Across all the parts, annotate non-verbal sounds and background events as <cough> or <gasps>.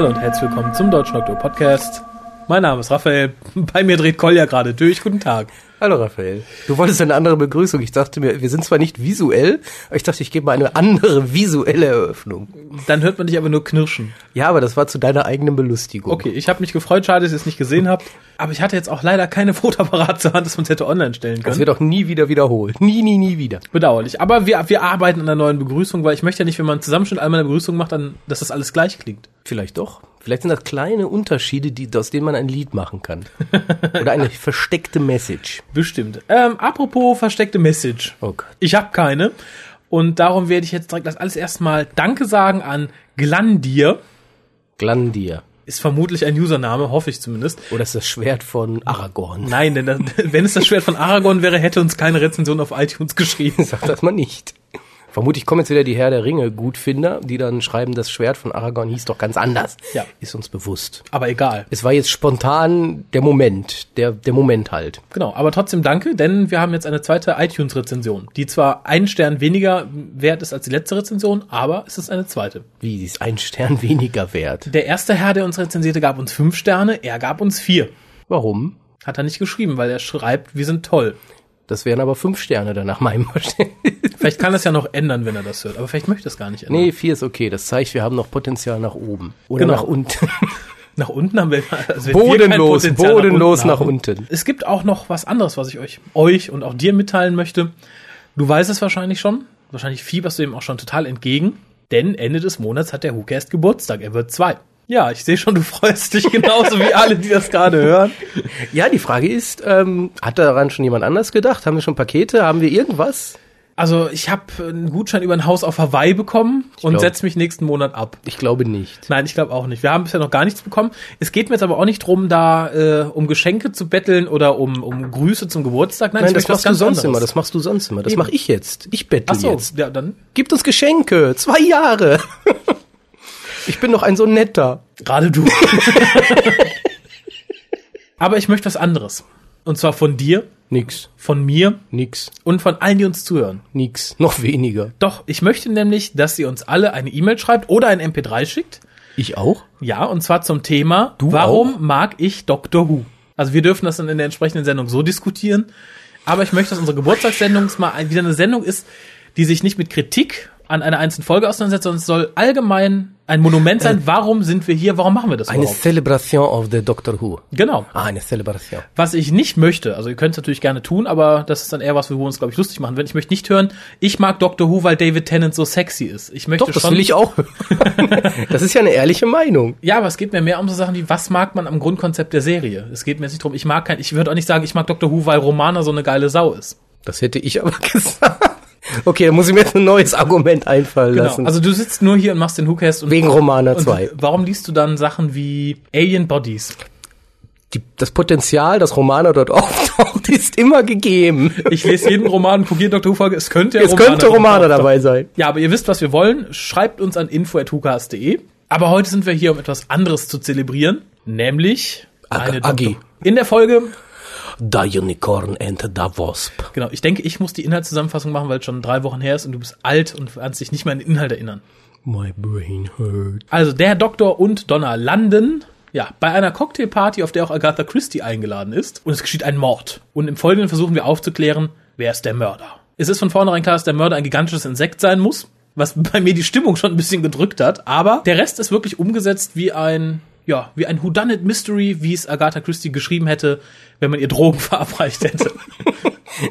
Hallo und herzlich willkommen zum Deutschen Doktor Podcast. Mein Name ist Raphael. <laughs> Bei mir dreht Kolja gerade durch. Guten Tag. Hallo Raphael. Du wolltest eine andere Begrüßung. Ich dachte mir, wir sind zwar nicht visuell, aber ich dachte, ich gebe mal eine andere <laughs> visuelle Eröffnung. Dann hört man dich aber nur knirschen. Ja, aber das war zu deiner eigenen Belustigung. Okay, ich habe mich gefreut. Schade, dass ihr es nicht gesehen habt. Aber ich hatte jetzt auch leider keine <laughs> Fotoapparat zur Hand, dass man es hätte online stellen Das können. wird auch nie wieder wiederholt. Nie, nie, nie wieder. Bedauerlich. Aber wir, wir arbeiten an einer neuen Begrüßung, weil ich möchte ja nicht, wenn man einen Zusammenschnitt all meiner Begrüßungen macht, dann, dass das alles gleich klingt. Vielleicht doch. Vielleicht sind das kleine Unterschiede, die, aus denen man ein Lied machen kann. <laughs> Oder eine versteckte Message. Bestimmt. Ähm, apropos versteckte Message. Oh Gott. Ich habe keine. Und darum werde ich jetzt direkt als alles erstmal Danke sagen an Glandir. Glandir. Ist vermutlich ein Username, hoffe ich zumindest. Oder ist das Schwert von Aragorn? Nein, denn das, <laughs> wenn es das Schwert von Aragorn wäre, hätte uns keine Rezension auf iTunes geschrieben. <laughs> Sag das mal nicht. Vermutlich kommen jetzt wieder die Herr der Ringe Gutfinder, die dann schreiben, das Schwert von Aragorn hieß doch ganz anders. Ja. Ist uns bewusst. Aber egal. Es war jetzt spontan der Moment, der, der Moment halt. Genau, aber trotzdem danke, denn wir haben jetzt eine zweite iTunes-Rezension, die zwar einen Stern weniger wert ist als die letzte Rezension, aber es ist eine zweite. Wie, sie ist ein Stern <laughs> weniger wert. Der erste Herr, der uns rezensierte, gab uns fünf Sterne, er gab uns vier. Warum? Hat er nicht geschrieben, weil er schreibt, wir sind toll. Das wären aber fünf Sterne dann nach meinem <laughs> Verständnis. Vielleicht kann er es ja noch ändern, wenn er das hört, aber vielleicht möchte er es gar nicht ändern. Nee, vier ist okay. Das zeigt, wir haben noch Potenzial nach oben. Oder Genau. nach unten. <laughs> Nach unten haben wir, also wenn wir Bodenlos, Potenzial bodenlos nach unten. Es gibt auch noch was anderes, was ich euch, euch und auch dir mitteilen möchte. Du weißt es wahrscheinlich schon. Wahrscheinlich fieberst du ihm auch schon total entgegen. Denn Ende des Monats hat der WhoCast Geburtstag. Er wird zwei. Ja, ich sehe schon, du freust dich <laughs> genauso wie alle, die das gerade hören. Ja, die Frage ist, ähm, hat daran schon jemand anders gedacht? Haben wir schon Pakete? Haben wir irgendwas? Also ich habe einen Gutschein über ein Haus auf Hawaii bekommen und glaub- setz mich nächsten Monat ab. Ich glaube nicht. Nein, ich glaube auch nicht. Wir haben bisher noch gar nichts bekommen. Es geht mir jetzt aber auch nicht drum, da äh, um Geschenke zu betteln oder um, um Grüße zum Geburtstag. Nein, ich das machst du sonst anderes. immer. Das machst du sonst immer. Das mache ich jetzt. Ich bettle Ach so, jetzt. ja, dann Gibt uns Geschenke. Zwei Jahre. <laughs> ich bin doch ein so netter. Gerade du. <laughs> Aber ich möchte was anderes. Und zwar von dir, Nix. von mir Nix. und von allen, die uns zuhören. Nix. <laughs> Noch weniger. Doch, ich möchte nämlich, dass ihr uns alle eine E-Mail schreibt oder ein MP3 schickt. Ich auch? Ja, und zwar zum Thema, Du warum auch? mag ich Doctor Who? Also wir dürfen das dann in der entsprechenden Sendung so diskutieren. Aber ich möchte, dass unsere Geburtstagssendung mal wieder eine Sendung ist, die sich nicht mit Kritik an einer einzelnen Folge auseinandersetzt, sondern es soll allgemein ein Monument sein. Warum sind wir hier? Warum machen wir das Eine überhaupt? Celebration of the Doctor Who. Genau. Ah, eine Celebration. Was ich nicht möchte, also ihr könnt es natürlich gerne tun, aber das ist dann eher was, wo wir uns, glaube ich, lustig machen. Wenn ich möchte nicht hören, ich mag Doctor Who, weil David Tennant so sexy ist. Ich möchte Doch, das schon. will ich auch. <laughs> das ist ja eine ehrliche Meinung. Ja, aber es geht mir mehr um so Sachen wie, was mag man am Grundkonzept der Serie? Es geht mir jetzt nicht drum, ich mag kein, ich würde auch nicht sagen, ich mag Doctor Who, weil Romana so eine geile Sau ist. Das hätte ich aber <laughs> gesagt. Okay, dann muss ich mir jetzt ein neues Argument einfallen Genau. lassen. Also du sitzt nur hier und machst den und Wegen Romana und 2. Warum liest du dann Sachen wie Alien Bodies? Die, das Potenzial, dass Romana dort <laughs> auftaucht, ist immer gegeben. Ich lese jeden Roman, jede Doctor Who-Folge, es könnte ja Es könnte drin Romana dabei sein. Ja, aber ihr wisst, was wir wollen. Schreibt uns an info.hucast.de. Aber heute sind wir hier, um etwas anderes zu zelebrieren, nämlich Ag- eine Agi. Doktor- In der Folge, Da Unicorn and the Wasp. genau, ich denke, ich muss die Inhaltszusammenfassung machen, weil es schon drei Wochen her ist und du bist alt und kannst dich nicht mehr an den Inhalt erinnern. My brain hurt. Also der Doktor und Donna landen, ja, bei einer Cocktailparty, auf der auch Agatha Christie eingeladen ist. Und es geschieht ein Mord. Und im Folgenden versuchen wir aufzuklären, wer ist der Mörder. Es ist von vornherein klar, dass der Mörder ein gigantisches Insekt sein muss, was <laughs> bei mir die Stimmung schon ein bisschen gedrückt hat. Aber der Rest ist wirklich umgesetzt wie ein, ja, wie ein Whodunit Mystery, wie es Agatha Christie geschrieben hätte, wenn man ihr Drogen <laughs> verabreicht hätte. <laughs>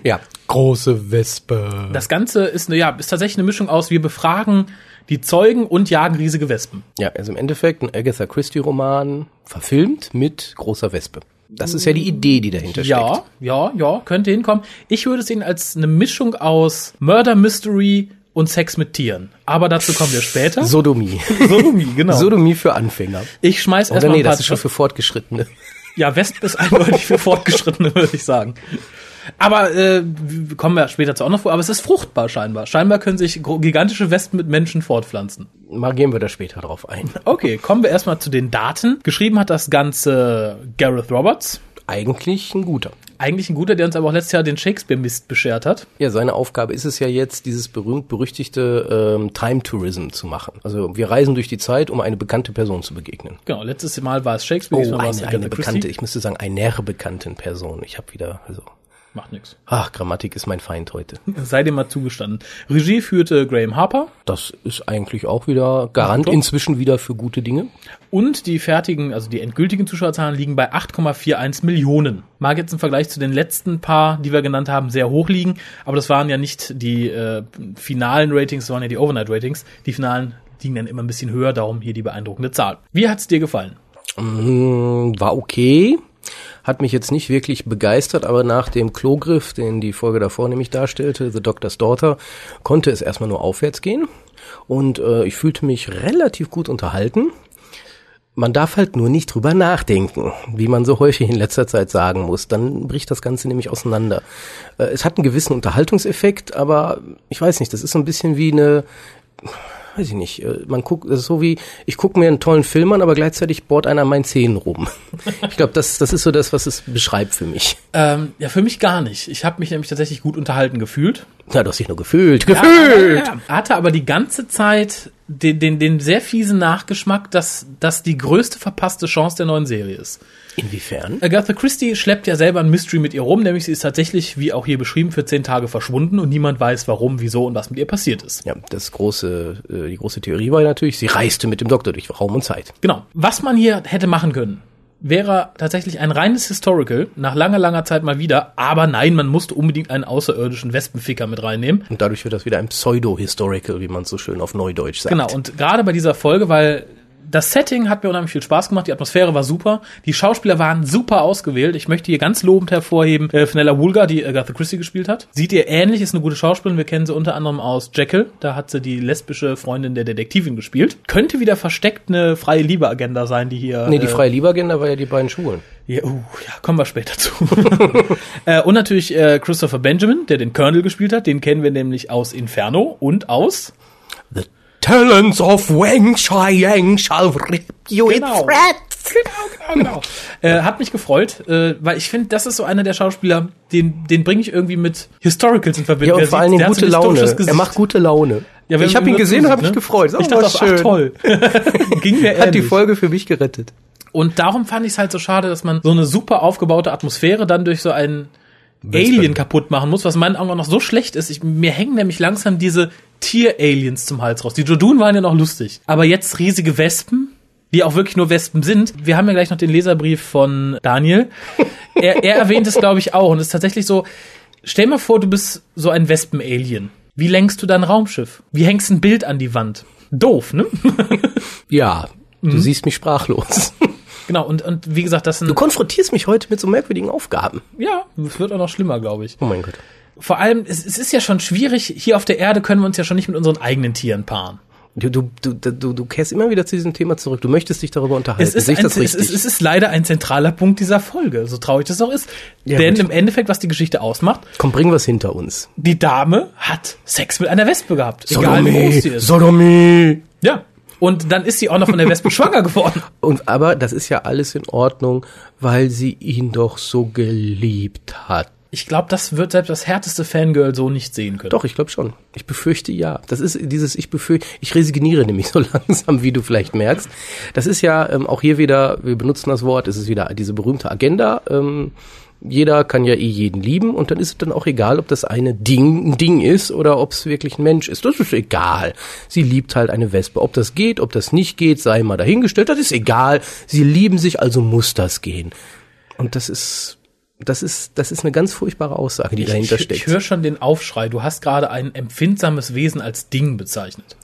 Ja, große Wespe. Das Ganze ist, eine, ja, ist tatsächlich eine Mischung aus, wir befragen die Zeugen und jagen riesige Wespen. Ja, also im Endeffekt ein Agatha Christie Roman verfilmt mit großer Wespe. Das ist ja die Idee, die dahinter Ja, steckt. ja, ja, könnte hinkommen. Ich würde es sehen als eine Mischung aus Murder Mystery und Sex mit Tieren. Aber dazu kommen wir später. Sodomie. Sodomie, genau. Sodomie für Anfänger. ich schmeiß erstmal nee, ein paar das ist schon für Fortgeschrittene. Ja, Wespen ist eindeutig für Fortgeschrittene, <laughs> würde ich sagen. Aber äh, kommen wir später zu auch noch vor. Aber es ist fruchtbar scheinbar. Scheinbar können sich gigantische Wespen mit Menschen fortpflanzen. Mal gehen wir da später drauf ein. Okay, kommen wir erstmal zu den Daten. Geschrieben hat das Ganze Gareth Roberts. Eigentlich ein guter. Eigentlich ein guter, der uns aber auch letztes Jahr den Shakespeare-Mist beschert hat. Ja, seine Aufgabe ist es ja jetzt, dieses berühmt-berüchtigte ähm, Time Tourism zu machen. Also wir reisen durch die Zeit, um eine bekannte Person zu begegnen. Genau, letztes Mal war es Shakespeare, Oh, eine, eine bekannte, ich müsste sagen, einer bekannten Person. Ich habe wieder, also, Macht nix. ach, Grammatik ist mein Feind heute. <laughs> Sei dir mal zugestanden. Regie führte Graham Harper Das ist eigentlich auch wieder Garant Doch. inzwischen wieder für gute Dinge. und die fertigen, also die endgültigen Zuschauerzahlen liegen bei 8,41 Millionen. Mag jetzt im Vergleich zu den letzten paar, die wir genannt haben, sehr hoch liegen, aber das waren ja nicht die äh, finalen Ratings, das waren ja die Overnight Ratings. Die finalen liegen dann immer ein bisschen höher, darum hier die beeindruckende Zahl. Wie hat's dir gefallen? Mm, War okay. Hat mich jetzt nicht wirklich begeistert, aber nach dem Klogriff, den die Folge davor nämlich darstellte, The Doctor's Daughter, konnte es erstmal nur aufwärts gehen. Und äh, ich fühlte mich relativ gut unterhalten. Man darf halt nur nicht drüber nachdenken, wie man so häufig in letzter Zeit sagen muss. Dann bricht das Ganze nämlich auseinander. Äh, es hat einen gewissen Unterhaltungseffekt, aber ich weiß nicht, das ist so ein bisschen wie eine, weiß ich nicht, äh, man guckt, das ist so wie, ich gucke mir einen tollen Film an, aber gleichzeitig bohrt einer an meinen Zähnen rum. <laughs> Ich glaube, das, das ist so das, was es beschreibt für mich. Ähm, ja, für mich gar nicht. Ich habe mich nämlich tatsächlich gut unterhalten gefühlt. Na, du hast dich nur gefühlt. Gefühlt! ja, ja. Hatte aber die ganze Zeit den, den, den sehr fiesen Nachgeschmack, dass das die größte verpasste Chance der neuen Serie ist. Inwiefern? Agatha Christie schleppt ja selber ein Mystery mit ihr rum, nämlich sie ist tatsächlich, wie auch hier beschrieben, für zehn Tage verschwunden und niemand weiß, warum, wieso und was mit ihr passiert ist. Ja, das große, äh, die große Theorie war natürlich, sie reiste mit dem Doktor durch Raum und Zeit. Genau. Was man hier hätte machen können, wäre tatsächlich ein reines Historical, nach langer, langer Zeit mal wieder, aber nein, man musste unbedingt einen außerirdischen Wespenficker mit reinnehmen. Und dadurch wird das wieder ein Pseudo-Historical, wie man so schön auf Neudeutsch sagt. Genau, und gerade bei dieser Folge, weil das Setting hat mir unheimlich viel Spaß gemacht, die Atmosphäre war super, die Schauspieler waren super ausgewählt. Ich möchte hier ganz lobend hervorheben, äh, Fenella Woolgar, die Agatha Christie gespielt hat. Sieht ihr ähnlich, ist eine gute Schauspielerin, wir kennen sie unter anderem aus Jekyll, da hat sie die lesbische Freundin der Detektivin gespielt. Könnte wieder versteckt eine freie Liebe-Agenda sein, die hier... Nee, die äh, freie Lieberagenda war ja die beiden Schwulen. ja, uh, ja, kommen wir später zu. <laughs> äh, und natürlich äh, Christopher Benjamin, der den Colonel gespielt hat. Den kennen wir nämlich aus Inferno und aus The talents of Wang Chiang shall rip you Genau. in threads. Genau, genau, genau. <laughs> äh, hat mich gefreut, äh, weil ich finde, das ist so einer der Schauspieler, den, den bringe ich irgendwie mit Historicals in Verbindung. Ja, und vor allen Dingen gute Laune. Er macht gute Laune. Ja, ich habe ihn gesehen und habe mich ne? gefreut. Oh, Ich dachte war auch, ach toll. <laughs> Ging mir Hat die. Folge für mich gerettet. Und darum fand ich es halt so schade, dass man so eine super aufgebaute Atmosphäre dann durch so einen Alien kaputt machen muss, was in meinen Augen auch noch so schlecht ist. Ich, mir hängen nämlich langsam diese Tier-Aliens zum Hals raus. Die Jodun waren ja noch lustig. Aber jetzt riesige Wespen, die auch wirklich nur Wespen sind. Wir haben ja gleich noch den Leserbrief von Daniel. <laughs> Er, er erwähnt es, glaube ich, auch. Und es ist tatsächlich so, stell mal vor, du bist so ein Wespen-Alien. Wie lenkst du dein Raumschiff? Wie hängst ein Bild an die Wand? Doof, ne? <laughs> Ja, du Mhm. siehst mich sprachlos. <laughs> genau, und, und wie gesagt, das sind Du konfrontierst mich heute mit so merkwürdigen Aufgaben. Ja, es wird auch noch schlimmer, glaube ich. Oh mein Gott. Vor allem, es, es ist ja schon schwierig, hier auf der Erde können wir uns ja schon nicht mit unseren eigenen Tieren paaren. Du, du, du, du, du kehrst immer wieder zu diesem Thema zurück. Du möchtest dich darüber unterhalten. Es ist, Sehe ich ein, das es, richtig? ist, es ist leider ein zentraler Punkt dieser Folge, so traurig das auch ist. Ja, Denn gut. im Endeffekt, was die Geschichte ausmacht, Komm, bring was hinter uns. die Dame hat Sex mit einer Wespe gehabt. Egal wie groß sie ist. Sodomie. Ja. Und dann ist sie auch noch von der Wespe <laughs> schwanger geworden. Und aber das ist ja alles in Ordnung, weil sie ihn doch so geliebt hat. Ich glaube, das wird selbst das härteste Fangirl so nicht sehen können. Doch, ich glaube schon. Ich befürchte ja. Das ist dieses, ich befürchte, ich resigniere nämlich so <laughs> langsam, wie du vielleicht merkst. Das ist ja ähm, auch hier wieder, wir benutzen das Wort, es ist wieder diese berühmte Agenda. Ähm, jeder kann ja eh jeden lieben und dann ist es dann auch egal, ob das eine Ding, ein Ding ist oder ob es wirklich ein Mensch ist. Das ist egal. Sie liebt halt eine Wespe. Ob das geht, ob das nicht geht, sei mal dahingestellt. Das ist egal. Sie lieben sich, also muss das gehen. Und das ist, das ist, das ist eine ganz furchtbare Aussage, die dahinter ich, steckt. ich höre schon den Aufschrei. Du hast gerade ein empfindsames Wesen als Ding bezeichnet.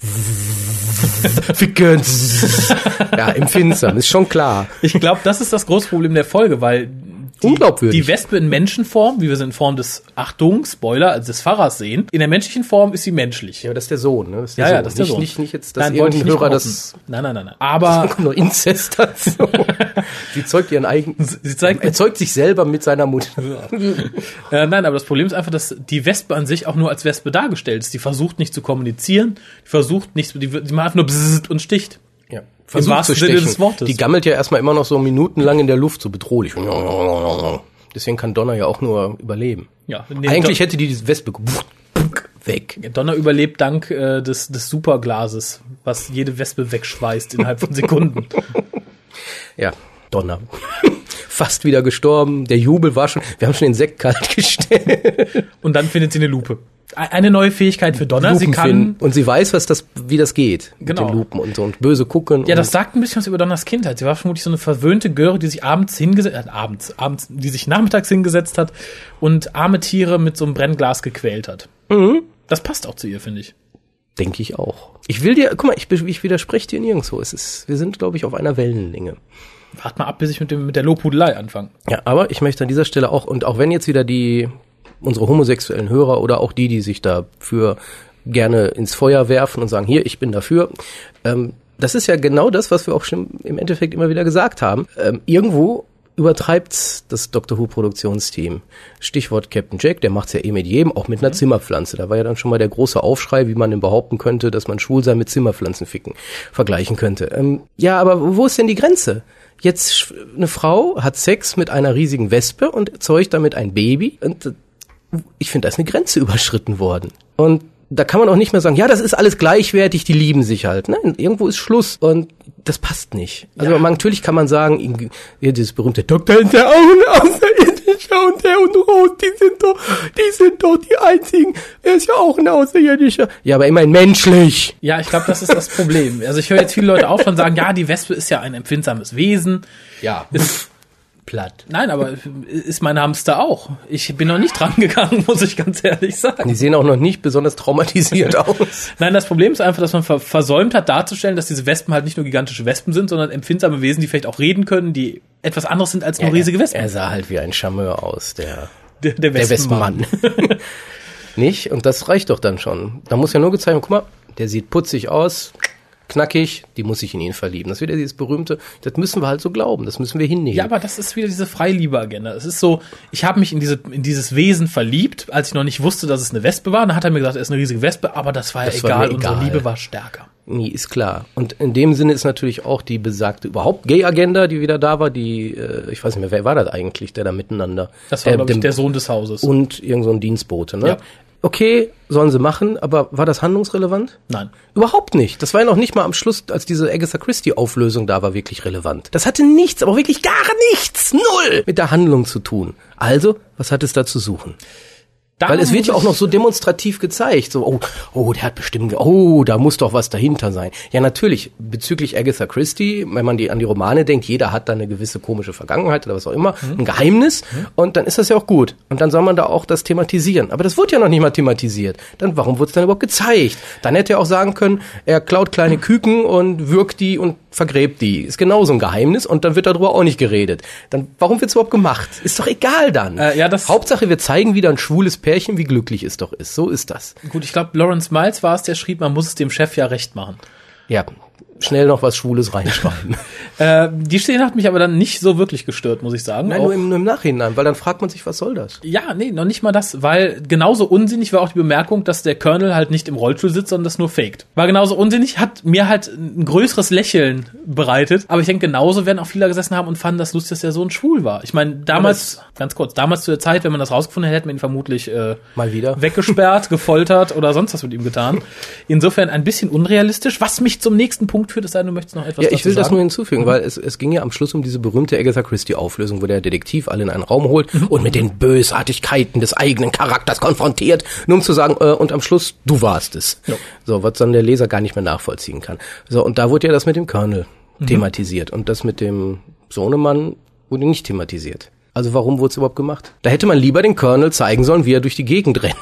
<laughs> Ficken. ja, empfindsam, ist schon klar. Ich glaube, das ist das große Problem der Folge, weil die, Unglaubwürdig. die Wespe in Menschenform, wie wir sie in Form des, Achtung, Spoiler, also des Pfarrers sehen, in der menschlichen Form ist sie menschlich. Ja, das ist der Sohn, ne? Das ist der Ja, Sohn. ja, das ist der nicht, Sohn. Nicht, nicht jetzt, dass Nein, wollte ich irgendein nicht Hörer behaupten. das... Nein, nein, nein, nein. Aber kommt nur Inzest dazu. <laughs> Sie zeugt ihren eigenen... sie zeigt, Er zeugt sich selber mit seiner Mutter. äh, nein, aber das Problem ist einfach, dass die Wespe an sich auch nur als Wespe dargestellt ist. Die versucht nicht zu kommunizieren, die versucht nicht, die, die macht nur und sticht. Ja. versucht zu stechen. des Wortes. Die gammelt ja erstmal immer noch so minutenlang in der Luft, so bedrohlich. Deswegen kann Donner ja auch nur überleben. Ja, nee, Eigentlich Don- hätte die diese Wespe weg. Donner überlebt dank äh, des, des Superglases, was jede Wespe wegschweißt innerhalb von Sekunden. <laughs> Ja, Donner. <laughs> Fast wieder gestorben. Der Jubel war schon. Wir haben schon den Sekt kalt <laughs> gestellt. Und dann findet sie eine Lupe. E- Eine neue Fähigkeit für Donner. sie Lupen kann. finden. und sie weiß, was das, wie das geht Genau. mit den Lupen und so und böse gucken. Ja, das sagt ein bisschen was über Donners Kindheit. Sie war vermutlich so eine verwöhnte Göre, die sich abends hingesetzt, äh, abends, abends, die sich nachmittags hingesetzt hat und arme Tiere mit so einem Brennglas gequält hat. Mhm. Das passt auch zu ihr, finde ich. denke ich auch. Ich will dir, guck mal, ich, ich widerspreche dir nirgendwo. Es ist, wir sind, glaube ich, auf einer Wellenlänge. Wart mal ab, bis ich mit, dem, mit der Lobhudelei anfange. Ja, aber ich möchte an dieser Stelle auch, und auch wenn jetzt wieder die, unsere homosexuellen Hörer oder auch die, die sich dafür gerne ins Feuer werfen und sagen, hier, ich bin dafür, ähm, das ist ja genau das, was wir auch schon im Endeffekt immer wieder gesagt haben. Ähm, irgendwo übertreibt's das Doctor Who Produktionsteam. Stichwort Captain Jack, der macht's ja eh mit jedem, auch mit einer Zimmerpflanze. Da war ja dann schon mal der große Aufschrei, wie man denn behaupten könnte, dass man schwul sein mit Zimmerpflanzen ficken vergleichen könnte. Ähm, ja, aber wo ist denn die Grenze? Jetzt eine Frau hat Sex mit einer riesigen Wespe und zeugt damit ein Baby und ich finde, da ist eine Grenze überschritten worden. Und da kann man auch nicht mehr sagen, ja, das ist alles gleichwertig, die lieben sich halt. Nein, irgendwo ist Schluss und das passt nicht. Also Ja. man, natürlich kann man sagen, dieses berühmte Doktor ist ja auch <laughs> ein Außerirdischer und der und Rose, die sind doch, die sind doch die einzigen. Er ist ja auch ein Außerirdischer. Ja, aber immerhin menschlich. Ja, ich glaube, das ist das Problem. Also ich höre jetzt viele Leute auch schon sagen, ja, die Wespe ist ja ein empfindsames Wesen. Ja, Ist, platt. nein, aber ist mein Hamster auch. Ich bin noch nicht dran gegangen, <laughs> muss ich ganz ehrlich sagen. Die sehen auch noch nicht besonders traumatisiert <laughs> aus. Nein, das Problem ist einfach, dass man ver versäumt hat darzustellen, dass diese Wespen halt nicht nur gigantische Wespen sind, sondern empfindsame Wesen, die vielleicht auch reden können, die etwas anderes sind als nur riesige Er, Wespen. er sah halt wie ein Charmeur aus, der der, der Der Wespenmann. Wespenmann. <laughs> Nicht? Und das reicht doch dann schon. Da muss ja nur gezeigt werden, guck mal, der sieht putzig aus, knackig, die muss sich in ihn verlieben. Das ist wieder dieses berühmte, das müssen wir halt so glauben, das müssen wir hinnehmen. Ja, aber das ist wieder diese Freiliebe-Agenda. Es ist so, ich habe mich in, diese, in dieses Wesen verliebt, als ich noch nicht wusste, dass es eine Wespe war. Dann hat er mir gesagt, er ist eine riesige Wespe, aber das war ja Das war egal. Unsere egal. Liebe war stärker. Nee, ist klar. Und in dem Sinne ist natürlich auch die besagte überhaupt Gay-Agenda, die wieder da war, die, äh, ich weiß nicht mehr, wer war das eigentlich, der da miteinander? Das war, Äh, glaube ich, der Sohn des Hauses. Und irgend so ein Dienstbote, ne? Ja. Okay, sollen sie machen, aber war das handlungsrelevant? Nein. Überhaupt nicht. Das war ja noch nicht mal am Schluss, als diese Agatha Christie-Auflösung da war, wirklich relevant. Das hatte nichts, aber wirklich gar nichts, null mit der Handlung zu tun. Also, was hat es da zu suchen? Weil es wird ja auch noch so demonstrativ gezeigt. So, oh, oh, der hat bestimmt, oh, da muss doch was dahinter sein. Ja, natürlich, bezüglich Agatha Christie, wenn man die an die Romane denkt, jeder hat da eine gewisse komische Vergangenheit oder was auch immer, Mhm. ein Geheimnis, und dann ist das ja auch gut. Und dann soll man da auch das thematisieren. Aber das wurde ja noch nicht mal thematisiert. Dann, warum wurde es dann überhaupt gezeigt? Dann hätte er auch sagen können, er klaut kleine Küken und wirkt die und vergräbt die. Ist genauso ein Geheimnis und dann wird darüber auch nicht geredet. Dann, warum wird's überhaupt gemacht? Ist doch egal dann. Äh, ja, das- Hauptsache, wir zeigen wieder ein schwules Pärchen, wie glücklich es doch ist. So ist das. Gut, ich glaube, Lawrence Miles war es, der schrieb, man muss es dem Chef ja recht machen. Ja, schnell noch was Schwules reinschreiben. <laughs> Äh, die Szene hat mich aber dann nicht so wirklich gestört, muss ich sagen. Nein, Auch- nur im, nur im Nachhinein, weil dann fragt man sich, was soll das? Ja, nee, noch nicht mal das, weil genauso unsinnig war auch die Bemerkung, dass der Colonel halt nicht im Rollstuhl sitzt, sondern das nur faked. War genauso unsinnig, hat mir halt ein größeres Lächeln bereitet, aber ich denke, genauso werden auch viele gesessen haben und fanden das lustig, dass der Sohn schwul war. Ich meine, damals, ganz kurz, damals zu der Zeit, wenn man das rausgefunden hätte, hätten wir ihn vermutlich äh, Mal wieder. <laughs> weggesperrt, gefoltert oder sonst was mit ihm getan. Insofern ein bisschen unrealistisch, was mich zum nächsten Punkt führt, es sei denn, du möchtest noch etwas Ja, ich will das sagen. nur hinzufügen, weil es, es ging ja am Schluss um diese berühmte Agatha Christie-Auflösung, wo der Detektiv alle in einen Raum holt und mit den Bösartigkeiten des eigenen Charakters konfrontiert, nur um zu sagen, äh, und am Schluss, du warst es. Ja. So, was dann der Leser gar nicht mehr nachvollziehen kann. So, und da wurde ja das mit dem Colonel thematisiert und das mit dem Sohnemann wurde nicht thematisiert. Also warum wurde es überhaupt gemacht? Da hätte man lieber den Colonel zeigen sollen, wie er durch die Gegend rennt.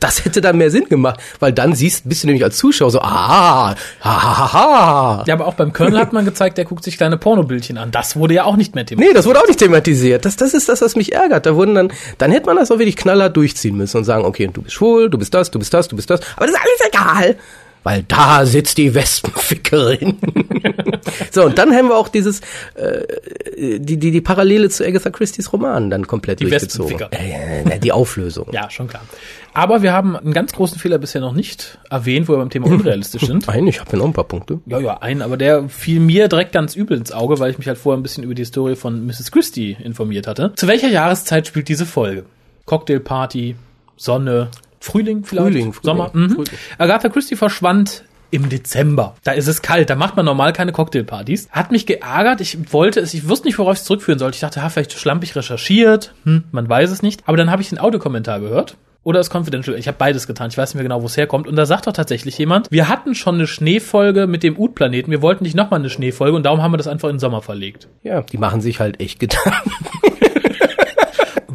Das hätte dann mehr Sinn gemacht, weil dann siehst, bist du nämlich als Zuschauer so, ah, ha, ha, ha. Ja, aber auch beim Colonel hat man gezeigt, der guckt sich kleine Pornobildchen an. Das wurde ja auch nicht mehr thematisiert. Nee, das wurde auch nicht thematisiert. Das, das ist das, was mich ärgert. Da wurden dann, dann hätte man das auch wirklich knallhart durchziehen müssen und sagen, okay, du bist schwul, du bist das, du bist das, du bist das. Aber das ist alles egal. Weil da sitzt die Wespenfickerin. <laughs> so, und dann haben wir auch dieses, äh, die, die, die Parallele zu Agatha Christie's Roman dann komplett Die durchgezogen. Äh, die Auflösung. Ja, schon klar. Aber wir haben einen ganz großen Fehler bisher noch nicht erwähnt, wo wir beim Thema unrealistisch sind. <laughs> Nein, ich habe ja noch ein paar Punkte. Ja, ja, einen, aber der fiel mir direkt ganz übel ins Auge, weil ich mich halt vorher ein bisschen über die Historie von Mrs. Christie informiert hatte. Zu welcher Jahreszeit spielt diese Folge? Cocktailparty, Sonne, Frühling vielleicht? Frühling, Frühling, Sommer? Mhm. Frühling. Agatha Christie verschwand im Dezember. Da ist es kalt, da macht man normal keine Cocktailpartys. Hat mich geärgert, ich wollte es, ich wusste nicht, worauf ich es zurückführen sollte. Ich dachte, ha, vielleicht schlampig recherchiert, hm, man weiß es nicht. Aber dann habe ich den Audiokommentar gehört. Oder das Confidential. Ich habe beides getan. Ich weiß nicht mehr genau, wo es herkommt. Und da sagt doch tatsächlich jemand, wir hatten schon eine Schneefolge mit dem Ut-Planeten. Wir wollten nicht nochmal eine Schneefolge und darum haben wir das einfach in den Sommer verlegt. Ja, die machen sich halt echt getan. <laughs>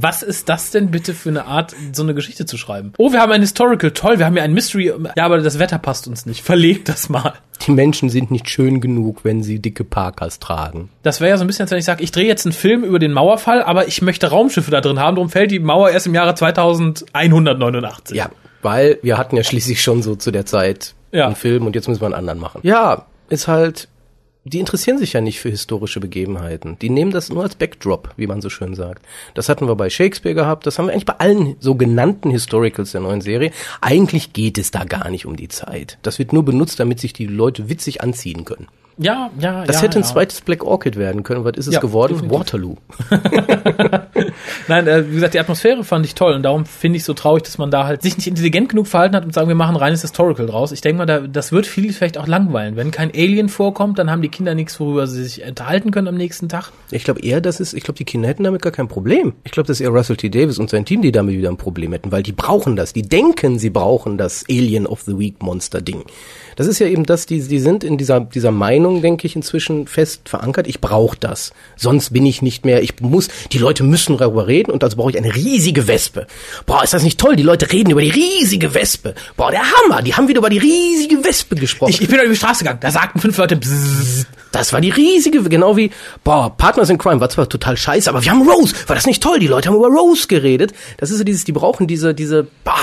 Was ist das denn bitte für eine Art, so eine Geschichte zu schreiben? Oh, wir haben ein Historical. Toll, wir haben ja ein Mystery. Ja, aber das Wetter passt uns nicht. Verlegt das mal. Die Menschen sind nicht schön genug, wenn sie dicke Parkas tragen. Das wäre ja so ein bisschen, als wenn ich sage, ich drehe jetzt einen Film über den Mauerfall, aber ich möchte Raumschiffe da drin haben. Darum fällt die Mauer erst im Jahre 2189. Ja, weil wir hatten ja schließlich schon so zu der Zeit Ja. einen Film und jetzt müssen wir einen anderen machen. Ja, ist halt, die interessieren sich ja nicht für historische Begebenheiten. Die nehmen das nur als Backdrop, wie man so schön sagt. Das hatten wir bei Shakespeare gehabt, das haben wir eigentlich bei allen sogenannten Historicals der neuen Serie. Eigentlich geht es da gar nicht um die Zeit. Das wird nur benutzt, damit sich die Leute witzig anziehen können. Ja, ja, Das ja, hätte ein ja. zweites Black Orchid werden können. Was ist es Ja, geworden? definitiv. Waterloo. <laughs> <laughs> Nein, äh, wie gesagt, die Atmosphäre fand ich toll und darum finde ich so traurig, dass man da halt sich nicht intelligent genug verhalten hat und sagen, wir machen ein reines Historical draus. Ich denke mal, da, das wird viele vielleicht auch langweilen. Wenn kein Alien vorkommt, dann haben die Kinder nichts, worüber sie sich enthalten können am nächsten Tag. Ich glaube eher, das ist, ich glaube, die Kinder hätten damit gar kein Problem. Ich glaube, das ist eher Russell T. Davis und sein Team, die damit wieder ein Problem hätten, weil die brauchen das. Die denken, sie brauchen das Alien of the Week Monster Ding. Das ist ja eben das, die, die sind in dieser, dieser Meinung, denke ich, inzwischen fest verankert. Ich brauche das. Sonst bin ich nicht mehr, ich muss, die Leute müssen darüber reden und also brauche ich eine riesige Wespe. Boah, ist das nicht toll? Die Leute reden über die riesige Wespe. Boah, der Hammer. Die haben wieder über die riesige Wespe gesprochen. Ich, ich bin über die Straße gegangen, da sagten fünf Leute Bzzz. Das war die riesige, genau wie, boah, Partners in Crime war zwar total scheiße, aber wir haben Rose. War das nicht toll? Die Leute haben über Rose geredet. Das ist so dieses, die brauchen diese, diese, bah,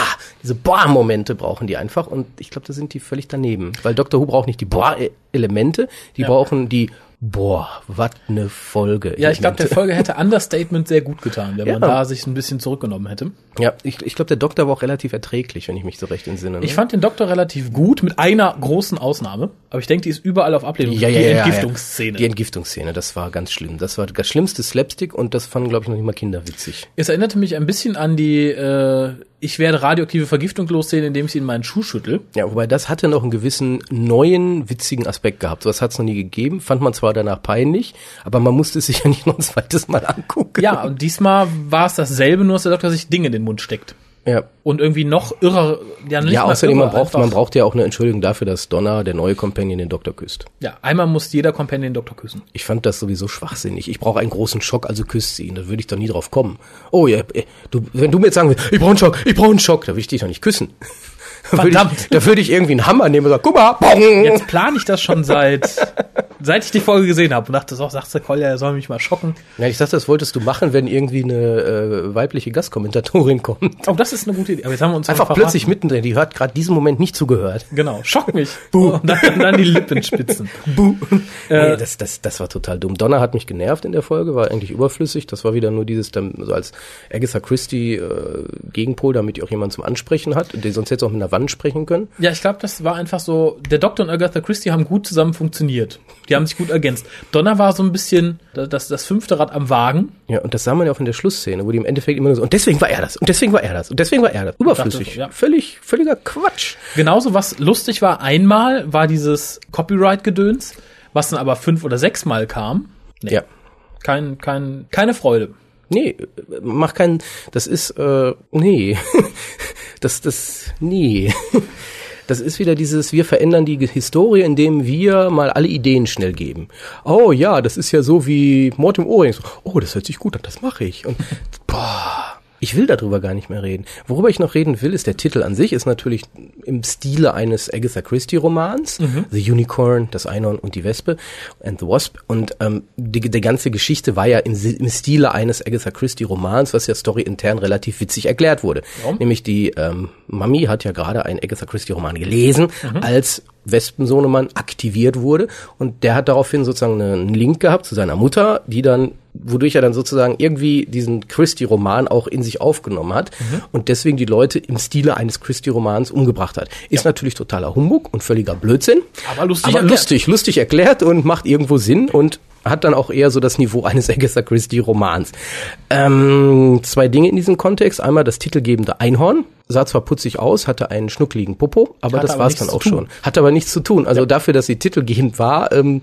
diese Boah-Momente brauchen die einfach. Und ich glaube, da sind die völlig daneben. Weil Dr. Who braucht nicht die Boah-Elemente, die Ja. brauchen die, boah, was ne Folge. Ja, ich glaube, der. Folge hätte Understatement sehr gut getan, wenn man Ja. da sich ein bisschen zurückgenommen hätte. Ja, ich, ich glaube, der Doktor war auch relativ erträglich, wenn ich mich so recht entsinne. Ne? Ich fand den Doktor relativ gut, mit einer großen Ausnahme. Aber ich denke, die ist überall auf Ablehnung. ja, ja, die ja, Entgiftungsszene. Ja. Die Entgiftungsszene, das war ganz schlimm. Das war das schlimmste Slapstick und das fanden, glaube ich, noch nicht mal Kinder witzig. Es erinnerte mich ein bisschen an die äh, Ich werde radioaktive Vergiftung los Szene, indem ich sie in meinen Schuh schüttel. Ja, wobei das hatte noch einen gewissen neuen, witzigen Aspekt gehabt. So was hat es noch nie gegeben, fand man zwar danach peinlich, aber man musste es sich <laughs> ja nicht noch ein zweites Mal angucken. Ja, und diesmal war es dasselbe, nur dass der Doktor sich Dinge in den Mund steckt. Ja, Und irgendwie noch irrer, ja, nicht ja außerdem, irrer, man braucht, man braucht ja auch eine Entschuldigung dafür, dass Donna, der neue Companion, den Doktor küsst. Ja, einmal muss jeder Companion den Doktor küssen. Ich fand das sowieso schwachsinnig. Ich brauche einen großen Schock, also küsst sie ihn. Da würde ich doch nie drauf kommen. Oh ja, äh, du, wenn du mir jetzt sagen willst, ich brauche einen Schock, ich brauche einen Schock, da würde ich dich doch nicht küssen. Da würde Verdammt. Ich, da würde ich irgendwie einen Hammer nehmen und sagen, guck mal, bong. Jetzt plane ich das schon seit, <laughs> seit ich die Folge gesehen habe und dachte so, sagst du, Kolja, er soll mich mal schocken. Ja, ich dachte, das wolltest du machen, wenn irgendwie eine äh, weibliche Gastkommentatorin <laughs> kommt. Oh, das ist eine gute Idee. Aber jetzt haben wir uns Einfach plötzlich mittendrin, die hat gerade diesen Moment nicht zugehört. Genau, schock mich. <laughs> Und dann, und dann die Lippen spitzen. Buh. Äh, nee, das, das, das war total dumm. Donner hat mich genervt in der Folge, war eigentlich überflüssig. Das war wieder nur dieses, dann, so als Agatha Christie äh, Gegenpol, damit die auch jemand zum Ansprechen hat. Die sonst hätte auch mit einer Wand sprechen können. Ja, ich glaube, das war einfach so, der Doktor und Agatha Christie haben gut zusammen funktioniert. Die haben sich gut ergänzt. Donner war so ein bisschen das, das fünfte Rad am Wagen. Ja, und das sah man ja auch in der Schlussszene, wo die im Endeffekt immer nur so, und deswegen war er das, und deswegen war er das, und deswegen war er das. Überflüssig. dachte, ja. Völlig, völliger Quatsch. Genauso, was lustig war, einmal war dieses Copyright-Gedöns, was dann aber fünf oder sechs Mal kam. Nee, Ja. kein, kein, keine Freude. Nee, mach keinen, das ist, äh, nee. <laughs> das, das, nee. <laughs> Das ist wieder dieses, wir verändern die Historie, indem wir mal alle Ideen schnell geben. Oh ja, das ist ja so wie Mord im Ohrring. Oh, das hört sich gut an, das mache ich. Und boah, Ich will darüber gar nicht mehr reden. Worüber ich noch reden will, ist der Titel an sich, ist natürlich im Stile eines Agatha Christie Romans. The Unicorn, das Einhorn und die Wespe and the Wasp. Und ähm, die, die ganze Geschichte war ja im, im Stile eines Agatha Christie Romans, was ja story intern relativ witzig erklärt wurde. Warum? Nämlich die ähm, Mami hat ja gerade einen Agatha Christie Roman gelesen, als Wespensohnemann aktiviert wurde und der hat daraufhin sozusagen einen Link gehabt zu seiner Mutter, die dann, wodurch er dann sozusagen irgendwie diesen Christie-Roman auch in sich aufgenommen hat und deswegen die Leute im Stile eines Christie-Romans umgebracht hat. Ist natürlich totaler Humbug und völliger Blödsinn. Aber lustig Aber erklärt. lustig, lustig erklärt und macht irgendwo Sinn und hat dann auch eher so das Niveau <laughs> eines Agatha Christie Romans. Ähm, zwei Dinge in diesem Kontext. Einmal das titelgebende Einhorn. Sah zwar putzig aus, hatte einen schnuckligen Popo, aber Hat das aber war's dann auch schon. Hatte aber nichts zu tun. Also dafür, dass sie titelgebend war, ähm,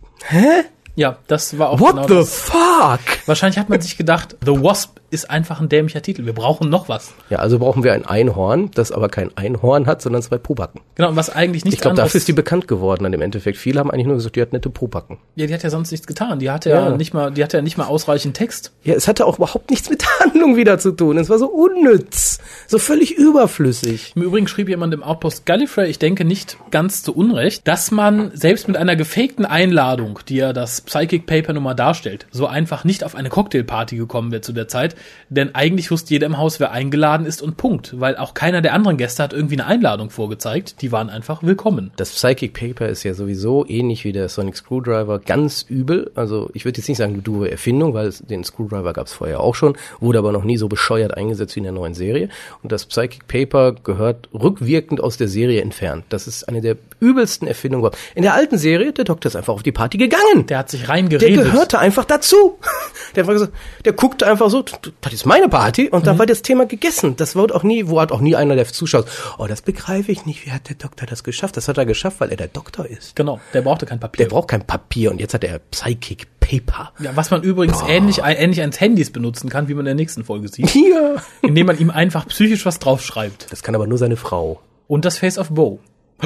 Ja, das war auch what genau the das. fuck? Wahrscheinlich hat man sich gedacht, The Wasp ist einfach ein dämlicher Titel. Wir brauchen noch was. Ja, also brauchen wir ein Einhorn, das aber kein Einhorn hat, sondern zwei Pobacken. Genau, und was eigentlich nicht Ich glaube, dafür ist die bekannt geworden dann im Endeffekt. Viele haben eigentlich nur gesagt, die hat nette Pobacken. ja, die hat ja sonst nichts getan. Die hatte ja, Ja. nicht mal, die hatte ja nicht mal ausreichend Text. Ja, es hatte auch überhaupt nichts mit der <laughs> Handlung wieder zu tun. Es war so unnütz, so völlig überflüssig. Im Übrigen schrieb jemand im Outpost Gallifrey, ich denke nicht ganz zu Unrecht, dass man selbst mit einer gefakten Einladung, die ja das Psychic Paper Nummer darstellt, so einfach nicht auf eine Cocktailparty gekommen wäre zu der Zeit, denn eigentlich wusste jeder im Haus, wer eingeladen ist und Punkt, weil auch keiner der anderen Gäste hat irgendwie eine Einladung vorgezeigt, die waren einfach willkommen. Das Psychic Paper ist ja sowieso ähnlich wie der Sonic Screwdriver ganz übel. Also ich würde jetzt nicht sagen, eine doofe Erfindung, weil es, den Screwdriver gab es vorher auch schon, wurde aber noch nie so bescheuert eingesetzt wie in der neuen Serie. Und das Psychic Paper gehört rückwirkend aus der Serie entfernt. Das ist eine der übelsten Erfindungen. überhaupt. In der alten Serie, der Doktor ist einfach auf die Party gegangen. Der hat sich Der reingeredet. gehörte einfach dazu. <laughs> Der, war so, der guckte einfach so, das ist meine Party und Mhm. dann war das Thema gegessen. Das wird auch nie, wo hat auch nie einer der Zuschauer, oh, das begreife ich nicht, wie hat der Doktor das geschafft? Das hat er geschafft, weil er der Doktor ist. Genau, der brauchte kein Papier. Der braucht kein Papier und jetzt hat er Psychic Paper. ja, was man übrigens ähnlich, ähnlich eines Handys benutzen kann, wie man in der nächsten Folge sieht, <laughs> Hier. indem man ihm einfach psychisch was draufschreibt. Das kann aber nur seine Frau. Und das Face of Bo. <gasps>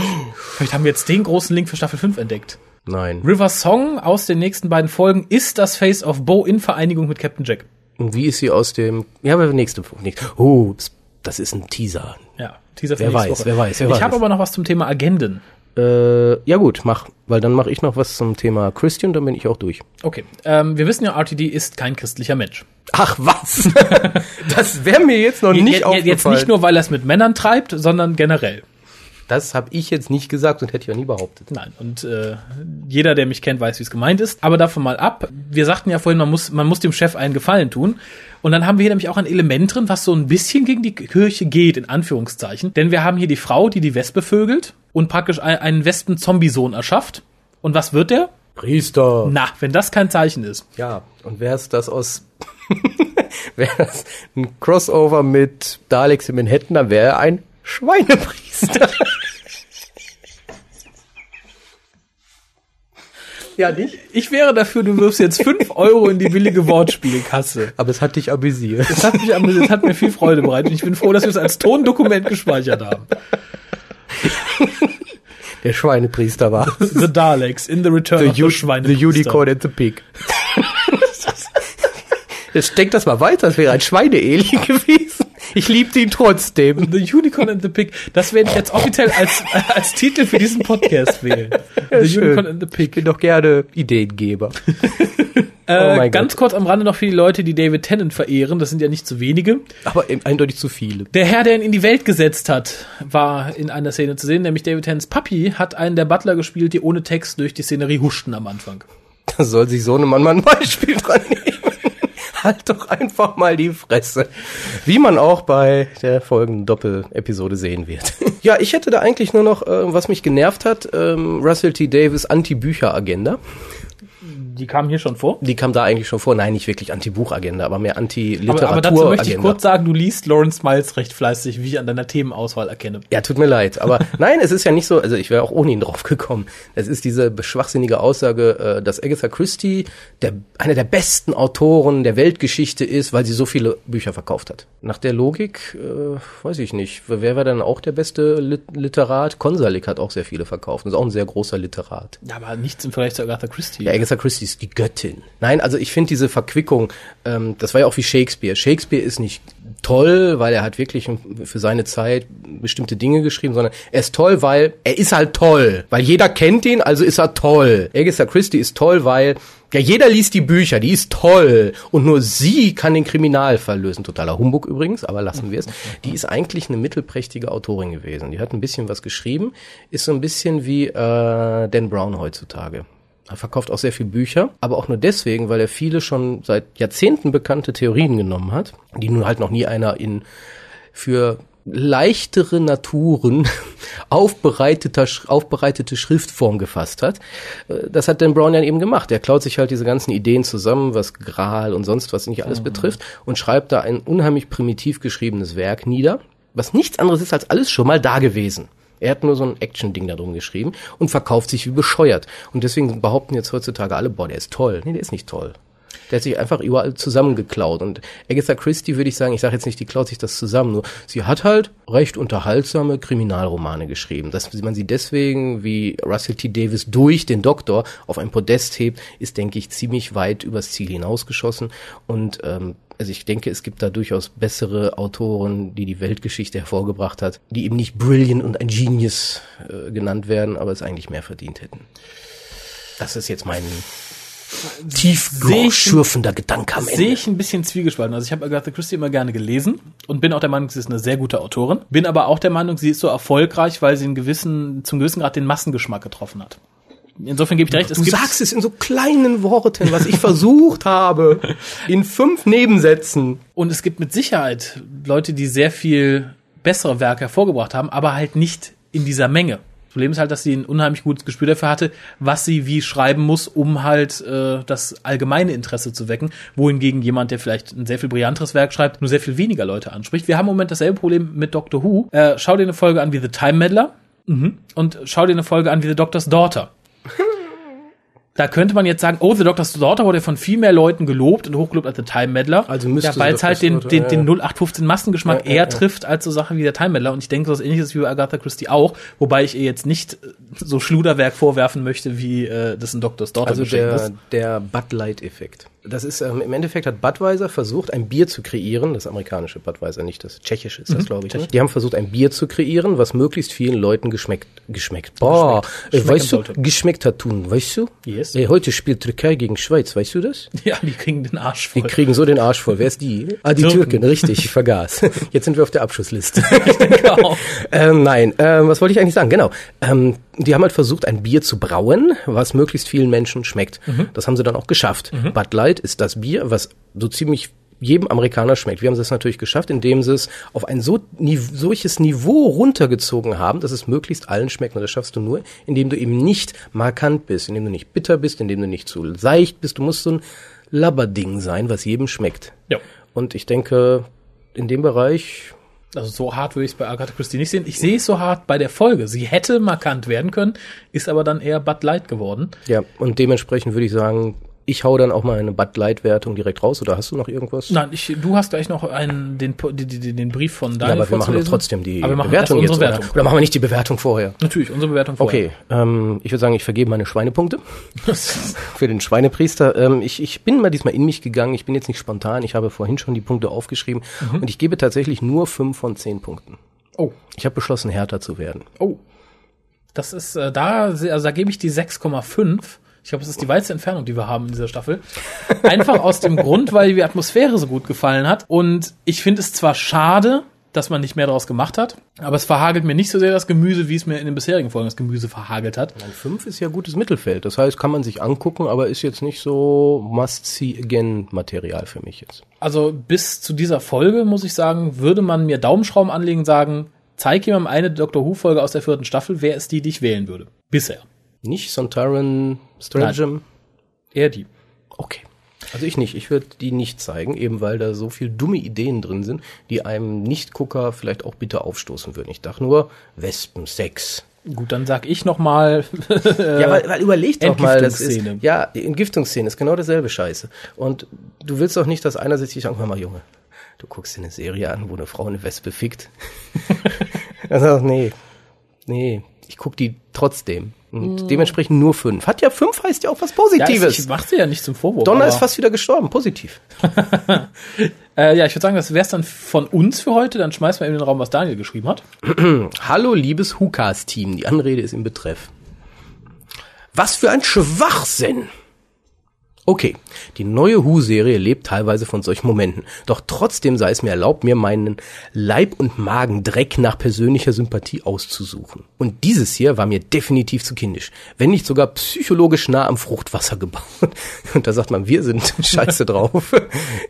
Vielleicht haben wir jetzt den großen Link für Staffel 5 entdeckt. Nein. River Song aus den nächsten beiden Folgen ist das Face of Bo in Vereinigung mit Captain Jack. Und wie ist sie aus dem, ja, aber nächste, nächste. Oh, das ist ein Teaser. Ja, Teaser für Wer weiß, Woche. wer weiß, wer ich weiß. habe aber noch was zum Thema Agenden. Äh, ja gut, mach, weil dann mache ich noch was zum Thema Christian, dann bin ich auch durch. Okay, ähm, wir wissen ja, RTD ist kein christlicher Mensch. Ach was? <laughs> das wäre mir jetzt noch nicht Je- aufgefallen. jetzt nicht nur, weil er es mit Männern treibt, sondern generell. Das habe ich jetzt nicht gesagt und hätte ich auch nie behauptet. Nein, und äh, jeder, der mich kennt, weiß, wie es gemeint ist. Aber davon mal ab. Wir sagten ja vorhin, man muss, man muss dem Chef einen Gefallen tun. Und dann haben wir hier nämlich auch ein Element drin, was so ein bisschen gegen die Kirche geht, in Anführungszeichen. Denn wir haben hier die Frau, die die Wespe vögelt und praktisch ein- einen Wespen-Zombie-Sohn erschafft. Und was wird der? Priester. Na, wenn das kein Zeichen ist. Ja, und wer ist das aus... <laughs> wäre das ein Crossover mit Daleks in Manhattan, dann wäre er ein Schweinepriester. <laughs> ja, nicht? Ich wäre dafür, du wirfst jetzt fünf <laughs> Euro in die billige Wortspielkasse. Aber es hat dich amüsiert. Das hat, mich, amüsiert, das hat mir viel Freude bereitet. Und ich bin froh, dass wir es als Tondokument gespeichert haben. <laughs> Der Schweinepriester war. The Daleks in the Return The, of the U Schweine. the Unicorn and the Pig. <laughs> Jetzt denk das mal weiter, das wäre ein Schweinealien gewesen. Ich liebte ihn trotzdem. <laughs> The Unicorn and the Pig. Das werde ich jetzt offiziell als, als Titel für diesen Podcast wählen. Ja, the schön. Unicorn and the Ich Pig. bin doch gerne Ideengeber. <laughs> Äh, mein ganz kurz am Rande noch für die Leute, die David Tennant verehren. Das sind ja nicht so wenige. Aber eben eindeutig zu viele. Der Herr, der ihn in die Welt gesetzt hat, war in einer Szene zu sehen, nämlich David Tennants Papi hat einen der Butler gespielt, die ohne Text durch die Szenerie huschten am Anfang. Da soll sich so ein Mann mal ein Beispiel dran nehmen. Halt doch einfach mal die Fresse. Wie man auch bei der folgenden Doppel-Episode sehen wird. <laughs> ja, ich hätte da eigentlich nur noch, äh, was mich genervt hat, ähm, Russell T. Davis Anti-Bücher-Agenda. Die kamen hier schon vor. Die kam da eigentlich schon vor. Nein, nicht wirklich Anti-Buch-Agenda, aber mehr Aber, aber dazu möchte ich kurz sagen, du liest Lawrence Miles recht fleißig, wie ich an deiner Themenauswahl erkenne. Ja, tut mir leid, aber <laughs> nein, es ist ja nicht so, also ich wäre auch ohne ihn drauf gekommen. Es ist diese schwachsinnige Aussage, äh, dass Agatha Christie der, einer der besten Autoren der Weltgeschichte ist, weil sie so viele Bücher verkauft hat. Nach der Logik, äh, weiß ich nicht, wer wäre dann auch der beste Lit Literat? Konsalik hat auch sehr viele verkauft, ist auch ein sehr großer Literat. Ja, aber nichts im Vergleich zu Agatha Christie. Ja, Agatha Christie ist die Göttin. Nein, also ich finde diese Verquickung, ähm, das war ja auch wie Shakespeare. Shakespeare ist nicht toll, weil er hat wirklich für seine Zeit bestimmte Dinge geschrieben, sondern er ist toll, weil er ist halt toll. Weil jeder kennt ihn, also ist er toll. Agatha Christie ist toll, weil ja, jeder liest die Bücher, die ist toll. Und nur sie kann den Kriminalfall lösen. Totaler Humbug übrigens, aber lassen wir es. Die ist eigentlich eine mittelprächtige Autorin gewesen. Die hat ein bisschen was geschrieben, ist so ein bisschen wie äh, Dan Brown heutzutage. Er verkauft auch sehr viel Bücher, aber auch nur deswegen, weil er viele schon seit Jahrzehnten bekannte Theorien genommen hat, die nun halt noch nie einer in für leichtere Naturen <laughs> aufbereiteter, aufbereitete Schriftform gefasst hat. Äh, das hat Dan Brown ja eben gemacht. Er klaut sich halt diese ganzen Ideen zusammen, was Gral und sonst was nicht alles mhm. betrifft und schreibt da ein unheimlich primitiv geschriebenes Werk nieder, was nichts anderes ist als alles schon mal da gewesen. Er hat nur so ein Action-Ding da drum geschrieben und verkauft sich wie bescheuert. Und deswegen behaupten jetzt heutzutage alle, boah, der ist toll. Nee, der ist nicht toll. Der hat sich einfach überall zusammengeklaut. Und Agatha Christie würde ich sagen, ich sage jetzt nicht, die klaut sich das zusammen, nur sie hat halt recht unterhaltsame Kriminalromane geschrieben. Dass man sie deswegen wie Russell T. Davis durch den Doktor auf ein Podest hebt, ist, denke ich, ziemlich weit übers Ziel hinausgeschossen. Und ähm, also ich denke, es gibt da durchaus bessere Autoren, die die Weltgeschichte hervorgebracht hat, die eben nicht brilliant und ein Genius äh, genannt werden, aber es eigentlich mehr verdient hätten. Das ist jetzt mein tiefschürfender Gedanke am Ende. Sehe ich ein bisschen zwiegespalten. Also ich habe Agatha Christie immer gerne gelesen und bin auch der Meinung, sie ist eine sehr gute Autorin. Bin aber auch der Meinung, sie ist so erfolgreich, weil sie einen gewissen, zum gewissen Grad den Massengeschmack getroffen hat. Insofern gebe ich dir recht. Es du sagst es in so kleinen Worten, was ich <laughs> versucht habe, in fünf Nebensätzen. Und es gibt mit Sicherheit Leute, die sehr viel bessere Werke hervorgebracht haben, aber halt nicht in dieser Menge. Das Problem ist halt, dass sie ein unheimlich gutes Gespür dafür hatte, was sie wie schreiben muss, um halt äh, das allgemeine Interesse zu wecken, wohingegen jemand, der vielleicht ein sehr viel brillanteres Werk schreibt, nur sehr viel weniger Leute anspricht. Wir haben im Moment dasselbe Problem mit Doctor Who. Äh, schau dir eine Folge an wie The Time Meddler mhm. und schau dir eine Folge an wie The Doctor's Daughter. Da könnte man jetzt sagen, oh, The Doctor's Daughter wurde von viel mehr Leuten gelobt und hochgelobt als The Time Meddler. Also müsste ja, weil es halt den, den, den 0815 Massengeschmack ja, ja, eher trifft als so Sachen wie der Time Meddler. Und ich denke, so was ähnliches wie bei Agatha Christie auch, wobei ich ihr jetzt nicht so Schluderwerk vorwerfen möchte, wie äh, das ein Doctor's Daughter Also der, der Bud Light-Effekt das ist ähm, im Endeffekt hat Budweiser versucht, ein Bier zu kreieren, das amerikanische Budweiser, nicht das tschechische ist das, mhm, glaube ich. Ne? Die haben versucht, ein Bier zu kreieren, was möglichst vielen Leuten geschmeckt, geschmeckt, boah, äh, weißt du, geschmeckt hat tun, weißt du? Yes. Äh, heute spielt Türkei gegen Schweiz, weißt du das? Ja, die kriegen den Arsch voll. Die kriegen so den Arsch voll. Wer ist die? <laughs> Ah, die Türken, Türken richtig, ich vergaß. <laughs> Jetzt sind wir auf der Abschussliste. <laughs> ich denke auch. ähm, nein, ähm, was wollte ich eigentlich sagen? Genau. Ähm, die haben halt versucht, ein Bier zu brauen, was möglichst vielen Menschen schmeckt. Mhm. Das haben sie dann auch geschafft. Mhm. Bud Light ist das Bier, was so ziemlich jedem Amerikaner schmeckt. Wir haben es natürlich geschafft, indem sie es auf ein so, solches Niveau runtergezogen haben, dass es möglichst allen schmeckt. Und das schaffst du nur, indem du eben nicht markant bist, indem du nicht bitter bist, indem du nicht zu seicht bist. Du musst so ein Labberding sein, was jedem schmeckt. Ja. Und ich denke, in dem Bereich also so hart würde ich es bei Agatha Christie nicht sehen. Ich sehe es so hart bei der Folge. Sie hätte markant werden können, ist aber dann eher Bud Light geworden. Ja, und dementsprechend würde ich sagen, ich hau dann auch mal eine Bud Light Wertung direkt raus oder hast du noch irgendwas? Nein, ich, du hast gleich noch einen den den, den Brief von Daniel. Ja, aber wir machen doch trotzdem die aber wir machen Bewertung jetzt Bewertung. Oder, oder, machen wir nicht die Bewertung vorher? Natürlich, unsere Bewertung vorher. Okay, ähm, ich würde sagen, ich vergebe meine Schweinepunkte <laughs> für den Schweinepriester. Ähm, ich, ich bin mal diesmal in mich gegangen. Ich bin jetzt nicht spontan. Ich habe vorhin schon die Punkte aufgeschrieben mhm. und ich gebe tatsächlich nur fünf von zehn Punkten. Oh. Ich habe beschlossen, härter zu werden. Oh. Das ist äh, da, also da gebe ich die 6,5 ich glaube, es ist die weiteste Entfernung, die wir haben in dieser Staffel. Einfach aus dem Grund, weil die Atmosphäre so gut gefallen hat. Und ich finde es zwar schade, dass man nicht mehr daraus gemacht hat. Aber es verhagelt mir nicht so sehr das Gemüse, wie es mir in den bisherigen Folgen das Gemüse verhagelt hat. Nein, fünf ist ja gutes Mittelfeld. Das heißt, kann man sich angucken, aber ist jetzt nicht so Must-See-Again-Material für mich jetzt. Also bis zu dieser Folge, muss ich sagen, würde man mir Daumenschrauben anlegen und sagen, zeig jemandem eine Doctor Who-Folge aus der vierten Staffel, wer ist die, die ich wählen würde. Bisher. Nicht Sontaran Stratagem? Eher die. Okay. Also ich nicht. Ich würde die nicht zeigen, eben weil da so viel dumme Ideen drin sind, die einem Nicht-Gucker vielleicht auch bitte aufstoßen würden. Ich dachte nur, Wespensex. Gut, dann sag ich noch mal. <laughs> ja, weil, weil überleg doch mal, das ist ja Entgiftungsszene ist genau dasselbe Scheiße. Und du willst doch nicht, dass einer sich sagt, hör mal Junge, du guckst dir eine Serie an, wo eine Frau eine Wespe fickt. <laughs> <laughs> also nee, nee, ich guck die trotzdem. Und mm. dementsprechend nur fünf. Hat ja fünf heißt ja auch was Positives. Ja, ich macht sie ja nicht zum Vorwurf. Donner ist fast wieder gestorben, positiv. <laughs> Äh, ja, ich würde sagen, das wär's dann von uns für heute. Dann schmeißen wir in den Raum, was Daniel geschrieben hat. <clears throat> Hallo, liebes Hukas-Team. Die Anrede ist im Betreff. Was für ein Schwachsinn! Okay, die neue Who-Serie lebt teilweise von solchen Momenten. Doch trotzdem sei es mir erlaubt, mir meinen Leib- und Magendreck nach persönlicher Sympathie auszusuchen. Und dieses hier war mir definitiv zu kindisch. Wenn nicht sogar psychologisch nah am Fruchtwasser gebaut. <laughs> Und da sagt man, wir sind <laughs> scheiße drauf.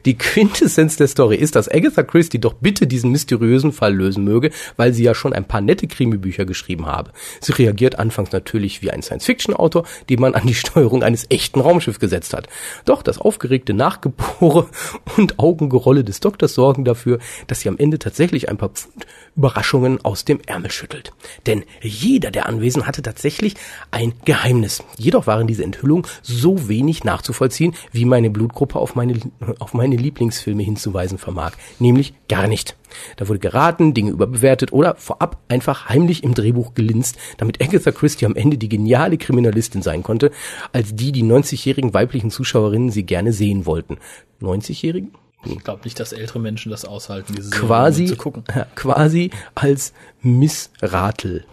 Die Quintessenz der Story ist, dass Agatha Christie doch bitte diesen mysteriösen Fall lösen möge, weil sie ja schon ein paar nette Krimibücher geschrieben habe. Sie reagiert anfangs natürlich wie ein Science-Fiction-Autor, den man an die Steuerung eines echten Raumschiffs gesetzt hat. Doch das aufgeregte Nachgebohre <laughs> und Augengerolle des Doktors sorgen dafür, dass sie am Ende tatsächlich ein paar Pfund Überraschungen aus dem Ärmel schüttelt. Denn jeder der Anwesenden hatte tatsächlich ein Geheimnis. Jedoch waren diese Enthüllungen so wenig nachzuvollziehen, wie meine Blutgruppe auf meine, auf meine Lieblingsfilme hinzuweisen vermag. Nämlich gar nicht. Da wurde geraten, Dinge überbewertet oder vorab einfach heimlich im Drehbuch gelinst, damit Agatha Christie am Ende die geniale Kriminalistin sein konnte, als die die 90-jährigen weiblichen Zuschauerinnen sie gerne sehen wollten. 90-jährigen? Ich glaube nicht, dass ältere Menschen das aushalten, diese quasi, Serie zu gucken. <laughs> quasi als Missratel.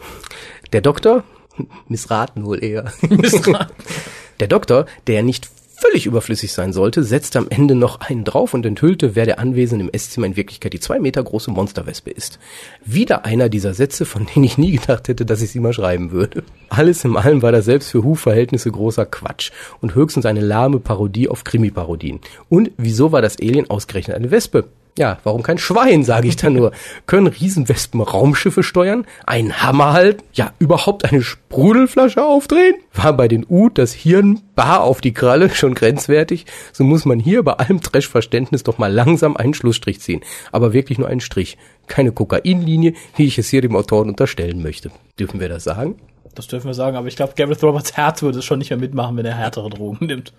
Der Doktor, <laughs> missraten wohl eher. Missraten. <laughs> Der Doktor, der nicht völlig überflüssig sein sollte, setzte am Ende noch einen drauf und enthüllte, wer der Anwesende im Esszimmer in Wirklichkeit die zwei Meter große Monsterwespe ist. Wieder einer dieser Sätze, von denen ich nie gedacht hätte, dass ich sie mal schreiben würde. Alles in allem war das selbst für Hu-Verhältnisse großer Quatsch und höchstens eine lahme Parodie auf Krimi-Parodien. Und wieso war das Alien ausgerechnet eine Wespe? Ja, warum kein Schwein, sage ich da nur. <laughs> Können Riesenwespen Raumschiffe steuern? Einen Hammer halten? Ja, überhaupt eine Sprudelflasche aufdrehen? War bei den U das Hirn bar auf die Kralle schon grenzwertig? So muss man hier bei allem Trash-Verständnis doch mal langsam einen Schlussstrich ziehen. Aber wirklich nur einen Strich. Keine Kokainlinie, wie ich es hier dem Autoren unterstellen möchte. Dürfen wir das sagen? Das dürfen wir sagen, aber ich glaube, Gareth Roberts Herz würde es schon nicht mehr mitmachen, wenn er härtere Drogen nimmt.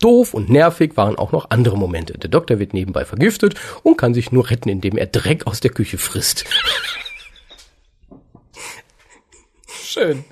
Doof und nervig waren auch noch andere Momente. Der Doktor wird nebenbei vergiftet und kann sich nur retten, indem er Dreck aus der Küche frisst. Schön.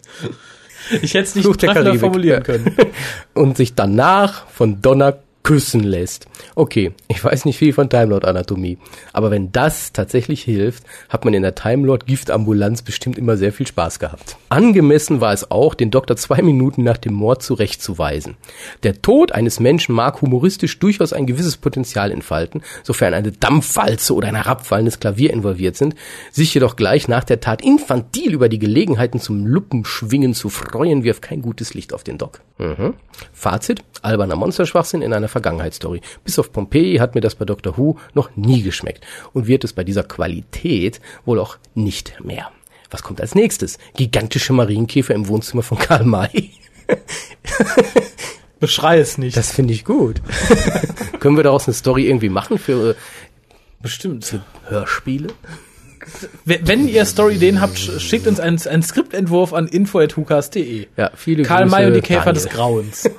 Ich hätte es nicht treffender formulieren können. <laughs> und sich danach von Donner küssen lässt. Okay, ich weiß nicht viel von Time Lord Anatomie, aber wenn das tatsächlich hilft, hat man in der Time Lord Giftambulanz bestimmt immer sehr viel Spaß gehabt. Angemessen war es auch, den Doktor zwei Minuten nach dem Mord zurechtzuweisen. Der Tod eines Menschen mag humoristisch durchaus ein gewisses Potenzial entfalten, sofern eine Dampfwalze oder ein herabfallendes Klavier involviert sind, sich jedoch gleich nach der Tat infantil über die Gelegenheiten zum Luppenschwingen zu freuen, wirft kein gutes Licht auf den Doc. Mhm. Fazit, alberner Monsterschwachsinn in einer Vergangenheitsstory. Bis auf Pompeii hat mir das bei Doctor Who noch nie geschmeckt und wird es bei dieser Qualität wohl auch nicht mehr. Was kommt als nächstes? Gigantische Marienkäfer im Wohnzimmer von Karl May. <laughs> Beschrei es nicht. Das finde ich gut. <laughs> Können wir daraus eine Story irgendwie machen für Bestimmt. äh, Hörspiele? Wenn ihr Story-Ideen habt, sch- schickt uns einen, einen Skriptentwurf an info.hukas.de. Ja, viele Karl Grüße, May und die Käfer Daniel. des Grauens. <laughs>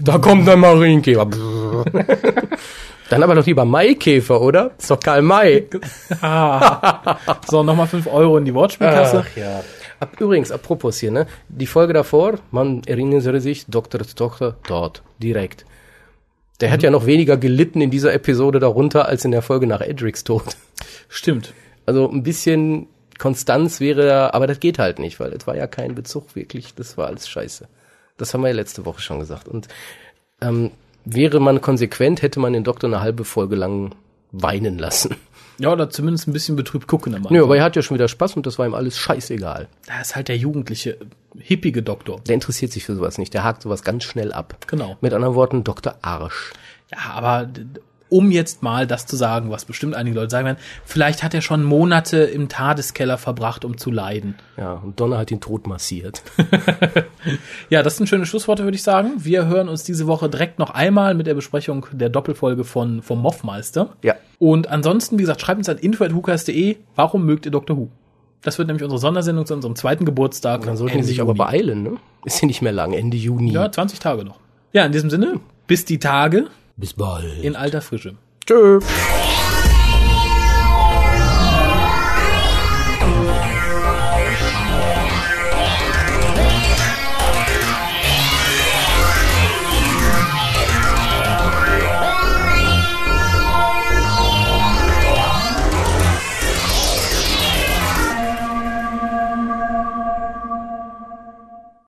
Da kommt ein Marienkäfer. <laughs> Dann aber doch lieber Maikäfer, oder? Ist doch Karl May. <laughs> So, nochmal 5 Euro in die Wortspielkasse. Ach ja. Ab, übrigens, apropos hier, ne? Die Folge davor, man erinnere sich, Doktor Tochter dort, direkt. Der hat ja noch weniger gelitten in dieser Episode darunter als in der Folge nach Edrics Tod. Stimmt. Also ein bisschen Konstanz wäre da, aber das geht halt nicht, weil es war ja kein Bezug wirklich, das war alles scheiße. Das haben wir ja letzte Woche schon gesagt. Und ähm, wäre man konsequent, hätte man den Doktor eine halbe Folge lang weinen lassen. Ja, oder zumindest ein bisschen betrübt gucken am Nö, Anfang. aber er hat ja schon wieder Spaß und das war ihm alles scheißegal. Da ist halt der jugendliche, hippige Doktor. Der interessiert sich für sowas nicht. Der hakt sowas ganz schnell ab. Genau. Mit anderen Worten, Dr. Arsch. Ja, aber um jetzt mal das zu sagen, was bestimmt einige Leute sagen werden, vielleicht hat er schon Monate im Tadeskeller verbracht, um zu leiden. Ja, und Donner hat ihn tot massiert. <laughs> Ja, das sind schöne Schlussworte, würde ich sagen. Wir hören uns diese Woche direkt noch einmal mit der Besprechung der Doppelfolge von vom Moffmeister. Ja. Und ansonsten, wie gesagt, schreibt uns an info.hukas.de, warum mögt ihr Dr. Who? Das wird nämlich unsere Sondersendung zu unserem zweiten Geburtstag. Dann sollten Ende sich aber Juni. beeilen, ne? Ist ja nicht mehr lang, Ende Juni. Ja, 20 Tage noch. Ja, in diesem Sinne, bis die Tage Bis bald. in alter Frische. Tschö.